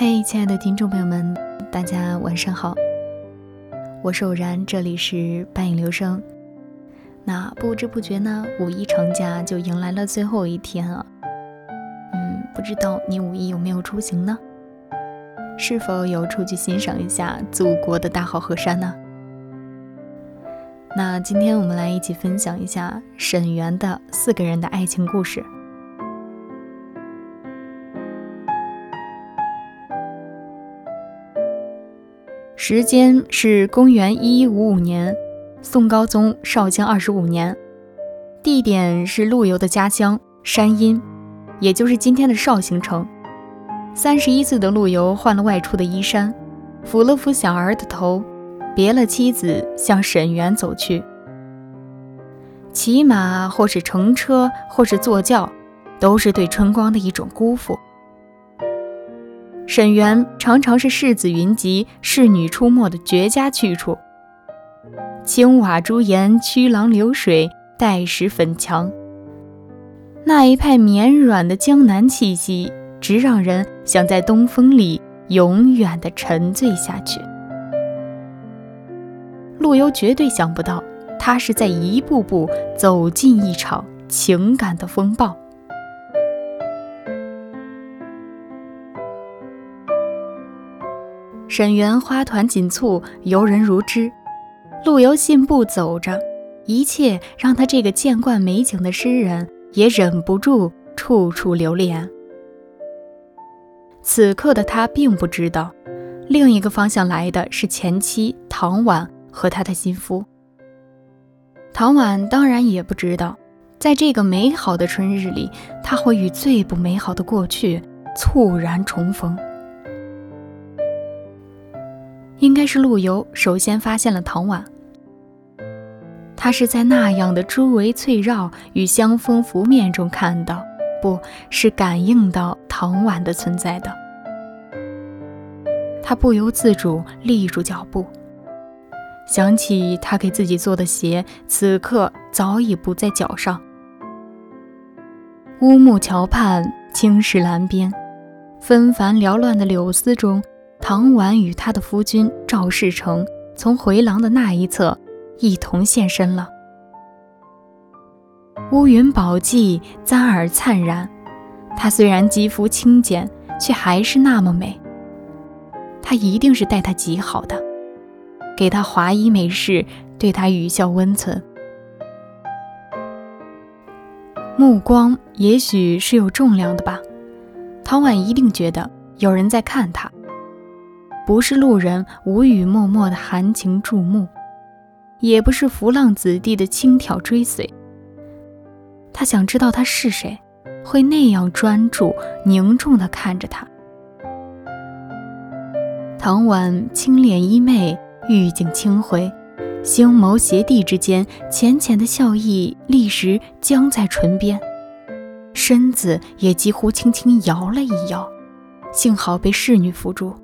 嘿，亲爱的听众朋友们，大家晚上好，我是偶然，这里是半影流声。那不知不觉呢，五一长假就迎来了最后一天啊。嗯，不知道你五一有没有出行呢？是否有出去欣赏一下祖国的大好河山呢？那今天我们来一起分享一下沈园的四个人的爱情故事。时间是公元一一五五年，宋高宗绍兴二十五年。地点是陆游的家乡山阴，也就是今天的绍兴城。三十一岁的陆游换了外出的衣衫，抚了抚小儿的头，别了妻子，向沈园走去。骑马或是乘车或是坐轿，都是对春光的一种辜负。沈园常常是世子云集、侍女出没的绝佳去处。青瓦朱檐、曲廊流水、黛石粉墙，那一派绵软的江南气息，直让人想在东风里永远的沉醉下去。陆游绝对想不到，他是在一步步走进一场情感的风暴。沈园花团锦簇，游人如织。陆游信步走着，一切让他这个见惯美景的诗人也忍不住处处留恋。此刻的他并不知道，另一个方向来的是前妻唐婉和他的新夫。唐婉当然也不知道，在这个美好的春日里，他会与最不美好的过去猝然重逢。应该是陆游首先发现了唐婉，他是在那样的珠围翠绕与香风拂面中看到，不是感应到唐婉的存在的。他不由自主立住脚步，想起他给自己做的鞋，此刻早已不在脚上。乌木桥畔，青石栏边，纷繁缭乱的柳丝中。唐婉与他的夫君赵世成从回廊的那一侧一同现身了。乌云宝髻，簪耳灿然。她虽然肌肤清简，却还是那么美。他一定是待她极好的，给她华衣美饰，对她语笑温存。目光也许是有重量的吧。唐婉一定觉得有人在看她。不是路人无语默默的含情注目，也不是浮浪子弟的轻佻追随。他想知道他是谁，会那样专注凝重的看着他。唐婉清脸衣媚，玉颈轻回，星眸斜地之间，浅浅的笑意立时僵在唇边，身子也几乎轻轻摇了一摇，幸好被侍女扶住。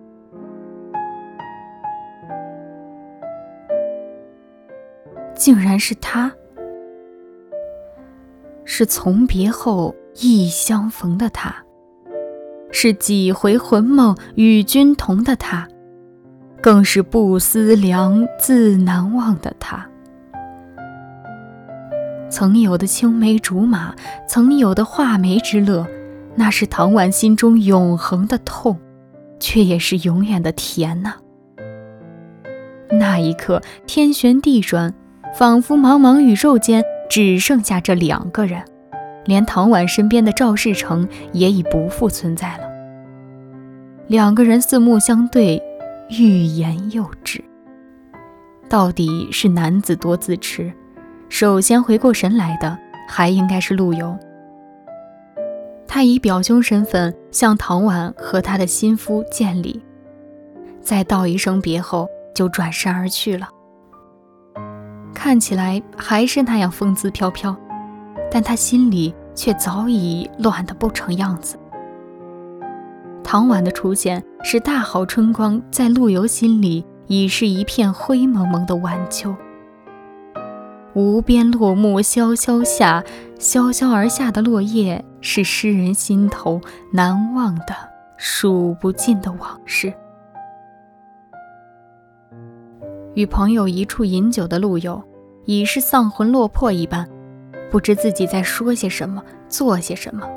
竟然是他，是从别后忆相逢的他，是几回魂梦与君同的他，更是不思量，自难忘的他。曾有的青梅竹马，曾有的画眉之乐，那是唐婉心中永恒的痛，却也是永远的甜呐。那一刻，天旋地转。仿佛茫茫宇宙间只剩下这两个人，连唐婉身边的赵世成也已不复存在了。两个人四目相对，欲言又止。到底是男子多自持，首先回过神来的还应该是陆游。他以表兄身份向唐婉和他的心夫见礼，再道一声别后，就转身而去了。看起来还是那样风姿飘飘，但他心里却早已乱得不成样子。唐婉的出现，使大好春光在陆游心里已是一片灰蒙蒙的晚秋。无边落木萧萧下，萧萧而下的落叶是诗人心头难忘的数不尽的往事。与朋友一处饮酒的陆游，已是丧魂落魄一般，不知自己在说些什么，做些什么，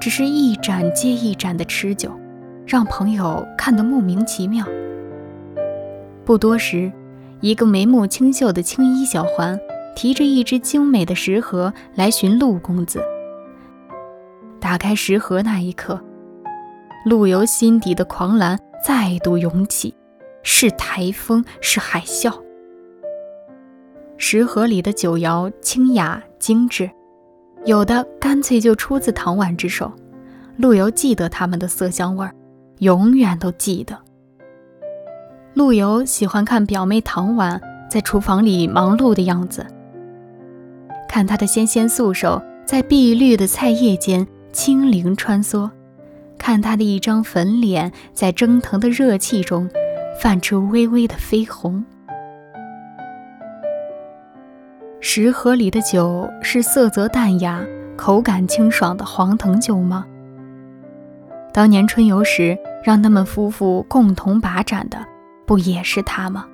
只是一盏接一盏的吃酒，让朋友看得莫名其妙。不多时，一个眉目清秀的青衣小环，提着一只精美的食盒来寻陆公子。打开食盒那一刻，陆游心底的狂澜再度涌起。是台风，是海啸。食盒里的酒肴清雅精致，有的干脆就出自唐婉之手。陆游记得他们的色香味儿，永远都记得。陆游喜欢看表妹唐婉在厨房里忙碌的样子，看她的纤纤素手在碧绿的菜叶间轻灵穿梭，看她的一张粉脸在蒸腾的热气中。泛出微微的绯红。食盒里的酒是色泽淡雅、口感清爽的黄藤酒吗？当年春游时让他们夫妇共同把盏的，不也是他吗？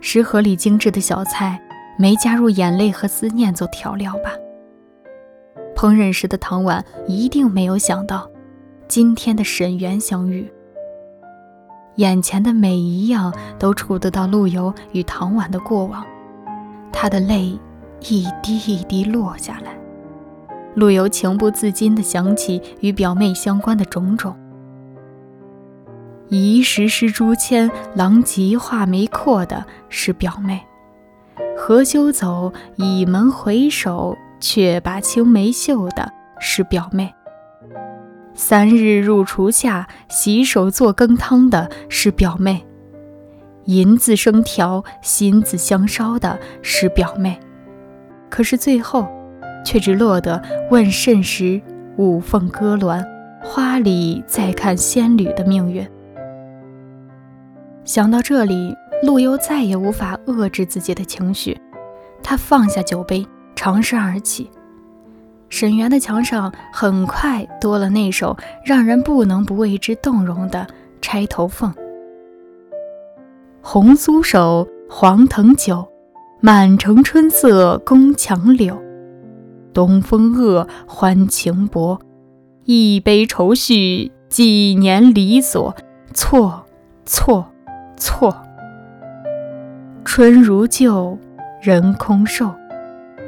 食盒里精致的小菜，没加入眼泪和思念做调料吧？烹饪时的唐婉一定没有想到，今天的沈园相遇。眼前的每一样都触得到陆游与唐婉的过往，他的泪一滴一滴落下来。陆游情不自禁地想起与表妹相关的种种：疑时失朱签，狼藉画眉阔的是表妹；何休走，倚门回首，却把青梅嗅的是表妹。三日入厨下，洗手做羹汤的是表妹；银子生调，心子相烧的是表妹。可是最后，却只落得问甚时，五凤歌鸾，花里再看仙侣的命运。想到这里，陆游再也无法遏制自己的情绪，他放下酒杯，长身而起。沈园的墙上很快多了那首让人不能不为之动容的《钗头凤》：红酥手，黄藤酒，满城春色宫墙柳。东风恶，欢情薄，一杯愁绪，几年离索。错，错，错。春如旧，人空瘦。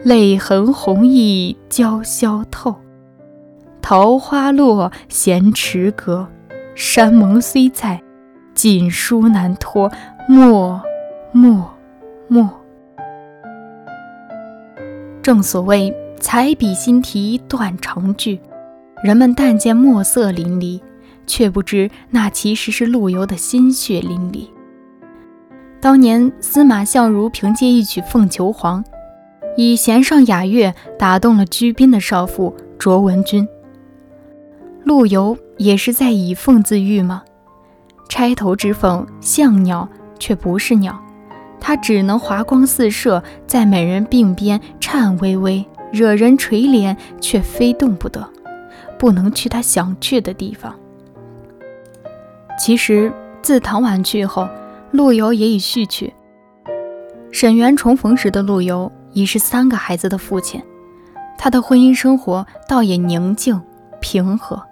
泪痕红浥鲛绡透，桃花落闲池阁。山盟虽在，锦书难托。莫，莫，莫。正所谓彩笔新题断肠句，人们但见墨色淋漓，却不知那其实是陆游的心血淋漓。当年司马相如凭借一曲《凤求凰》。以弦上雅乐打动了居宾的少妇卓文君。陆游也是在以凤自喻吗？钗头之凤像鸟，却不是鸟，它只能华光四射，在美人鬓边颤巍巍，惹人垂怜，却非动不得，不能去他想去的地方。其实自唐婉去后，陆游也已续娶。沈园重逢时的陆游。已是三个孩子的父亲，他的婚姻生活倒也宁静平和。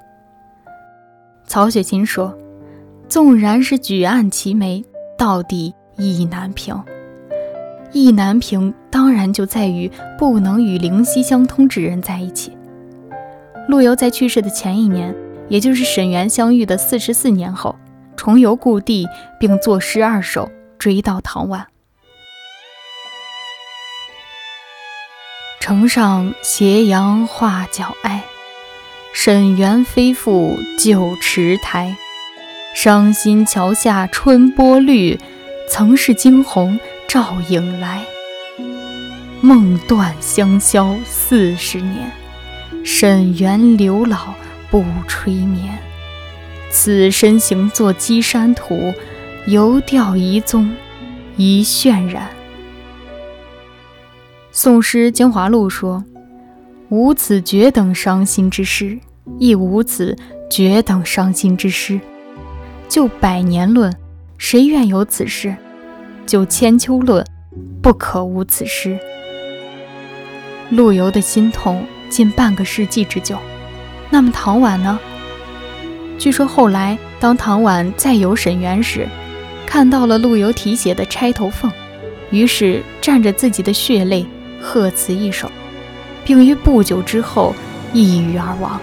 曹雪芹说：“纵然是举案齐眉，到底意难平。意难平，当然就在于不能与灵犀相通之人在一起。”陆游在去世的前一年，也就是沈园相遇的四十四年后，重游故地，并作诗二首追悼唐婉。城上斜阳画角哀，沈园飞复旧池台。伤心桥下春波绿，曾是惊鸿照影来。梦断香消四十年，沈园柳老不吹眠。此身行作稽山土，犹吊遗踪一渲染。《宋诗精华录》说：“无此绝等伤心之诗，亦无此绝等伤心之诗。就百年论，谁愿有此事？就千秋论，不可无此诗。陆游的心痛近半个世纪之久，那么唐婉呢？据说后来，当唐婉再游沈园时，看到了陆游题写的《钗头凤》，于是蘸着自己的血泪贺词一首，并于不久之后抑郁而亡。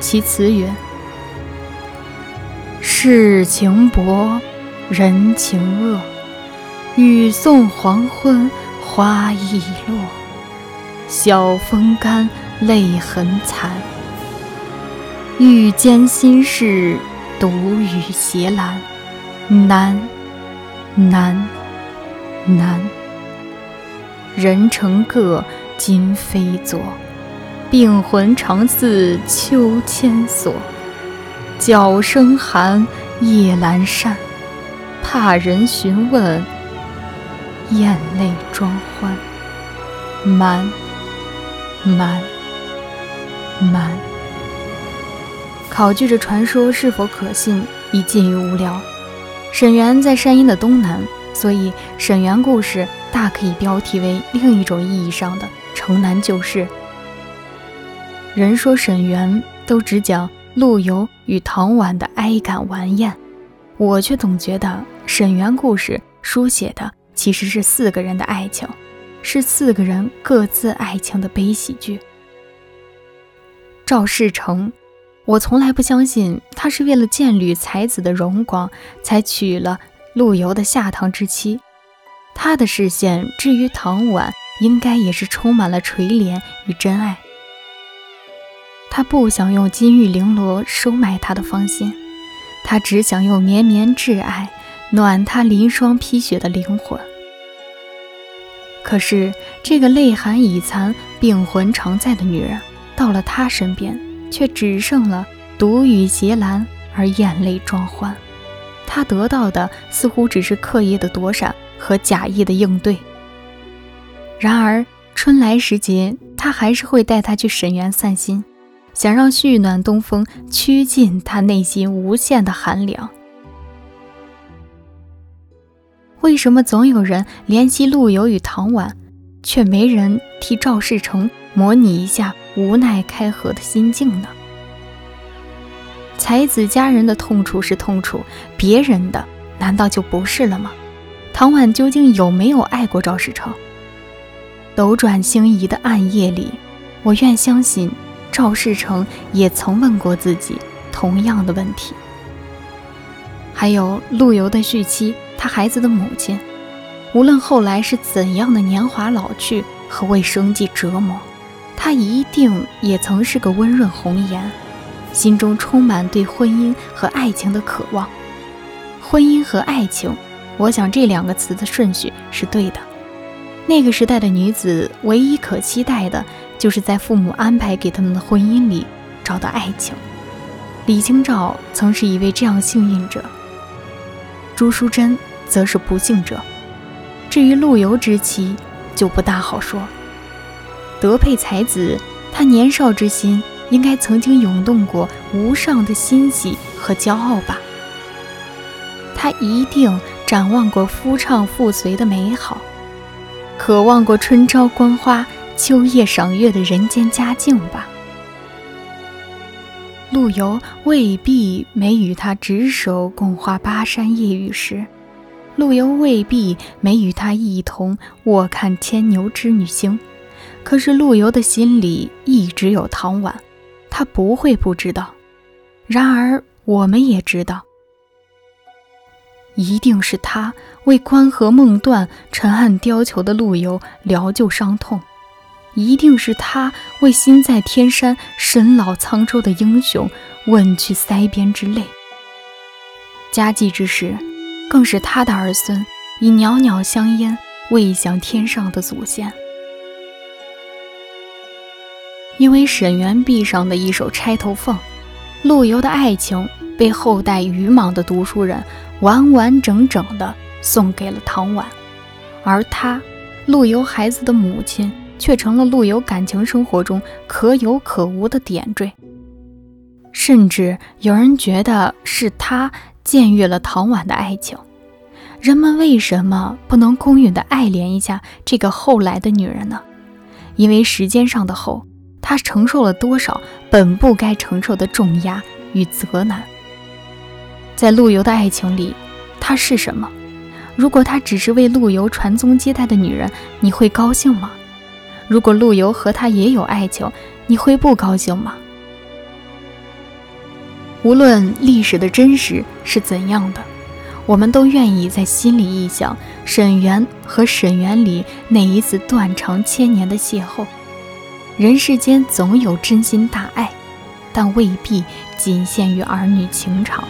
其词云：“世情薄，人情恶，雨送黄昏花易落。晓风干，泪痕残。欲笺心事，独语斜阑。难，难，难。人成各，今非昨。病魂常似秋千索。角声寒，夜阑珊。怕人询问，咽泪装欢。蛮，蛮，蛮。考据这传说是否可信，已近于无聊。沈园在山阴的东南，所以沈园故事大可以标题为另一种意义上的城南旧事。人说沈园都只讲陆游与唐婉的哀感完艳，我却总觉得沈园故事书写的其实是四个人的爱情，是四个人各自爱情的悲喜剧。赵世成。我从来不相信他是为了见履才子的荣光才娶了陆游的下堂之妻。他的视线至于唐婉，应该也是充满了垂怜与真爱。他不想用金玉绫罗收买他的芳心，他只想用绵绵挚爱暖他凌霜披雪的灵魂。可是这个泪寒已残、病魂常在的女人，到了他身边。却只剩了独语斜阑而眼泪装欢，他得到的似乎只是刻意的躲闪和假意的应对。然而春来时节，他还是会带她去沈园散心，想让煦暖东风驱尽他内心无限的寒凉。为什么总有人怜惜陆游与唐婉，却没人替赵世成模拟一下？无奈开合的心境呢？才子佳人的痛楚是痛楚，别人的难道就不是了吗？唐婉究竟有没有爱过赵世成？斗转星移的暗夜里，我愿相信赵世成也曾问过自己同样的问题。还有陆游的续妻，他孩子的母亲，无论后来是怎样的年华老去和为生计折磨。他一定也曾是个温润红颜，心中充满对婚姻和爱情的渴望。婚姻和爱情，我想这两个词的顺序是对的。那个时代的女子唯一可期待的，就是在父母安排给他们的婚姻里找到爱情。李清照曾是一位这样幸运者，朱淑珍则是不幸者。至于陆游之妻，就不大好说。德配才子，他年少之心应该曾经涌动过无上的欣喜和骄傲吧？他一定展望过夫唱妇随的美好，渴望过春朝观花、秋夜赏月的人间佳境吧？陆游未必没与他执手共话巴山夜雨时，陆游未必没与他一同卧看牵牛织女星。可是陆游的心里一直有唐婉，他不会不知道。然而我们也知道，一定是他为关河梦断、沉暗貂裘的陆游疗救伤痛，一定是他为心在天山、身老沧州的英雄问去腮边之泪。佳绩之时，更是他的儿孙以袅袅香烟喂享天上的祖先。因为沈园壁上的一首《钗头凤》，陆游的爱情被后代愚莽的读书人完完整整的送给了唐婉，而他，陆游孩子的母亲，却成了陆游感情生活中可有可无的点缀。甚至有人觉得是他僭越了唐婉的爱情。人们为什么不能公允地爱怜一下这个后来的女人呢？因为时间上的后，她承受了多少本不该承受的重压与责难。在陆游的爱情里，她是什么？如果她只是为陆游传宗接代的女人，你会高兴吗？如果陆游和她也有爱情，你会不高兴吗？无论历史的真实是怎样的。我们都愿意在心里臆想沈园和沈园里那一次断肠千年的邂逅。人世间总有真心大爱，但未必仅限于儿女情长。